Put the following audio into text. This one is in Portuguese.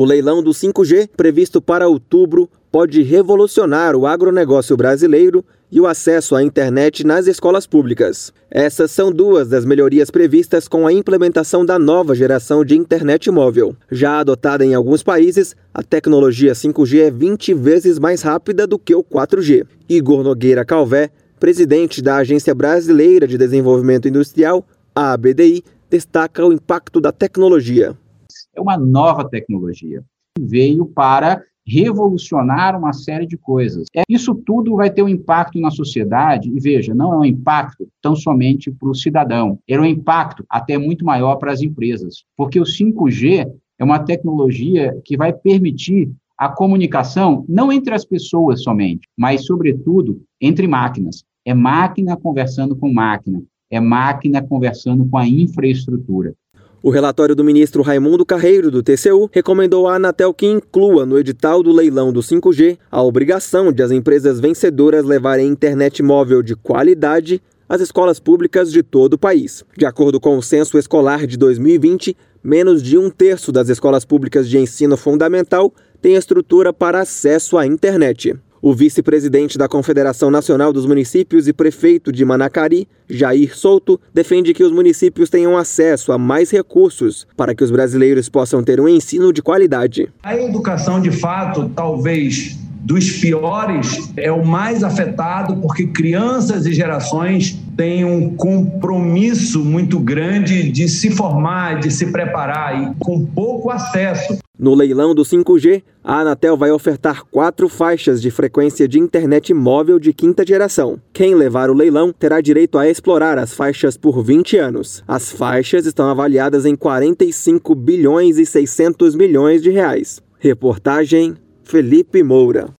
O leilão do 5G, previsto para outubro, pode revolucionar o agronegócio brasileiro e o acesso à internet nas escolas públicas. Essas são duas das melhorias previstas com a implementação da nova geração de internet móvel. Já adotada em alguns países, a tecnologia 5G é 20 vezes mais rápida do que o 4G. Igor Nogueira Calvé, presidente da Agência Brasileira de Desenvolvimento Industrial, a ABDI, destaca o impacto da tecnologia. É uma nova tecnologia que veio para revolucionar uma série de coisas. É, isso tudo vai ter um impacto na sociedade, e veja, não é um impacto tão somente para o cidadão, é um impacto até muito maior para as empresas, porque o 5G é uma tecnologia que vai permitir a comunicação não entre as pessoas somente, mas, sobretudo, entre máquinas. É máquina conversando com máquina, é máquina conversando com a infraestrutura. O relatório do ministro Raimundo Carreiro, do TCU, recomendou à Anatel que inclua no edital do leilão do 5G a obrigação de as empresas vencedoras levarem internet móvel de qualidade às escolas públicas de todo o país. De acordo com o censo escolar de 2020, menos de um terço das escolas públicas de ensino fundamental tem estrutura para acesso à internet. O vice-presidente da Confederação Nacional dos Municípios e prefeito de Manacari, Jair Souto, defende que os municípios tenham acesso a mais recursos para que os brasileiros possam ter um ensino de qualidade. A educação, de fato, talvez dos piores, é o mais afetado, porque crianças e gerações têm um compromisso muito grande de se formar, de se preparar e com pouco acesso. No leilão do 5G, a Anatel vai ofertar quatro faixas de frequência de internet móvel de quinta geração. Quem levar o leilão terá direito a explorar as faixas por 20 anos. As faixas estão avaliadas em 45 bilhões e 600 milhões de reais. Reportagem Felipe Moura.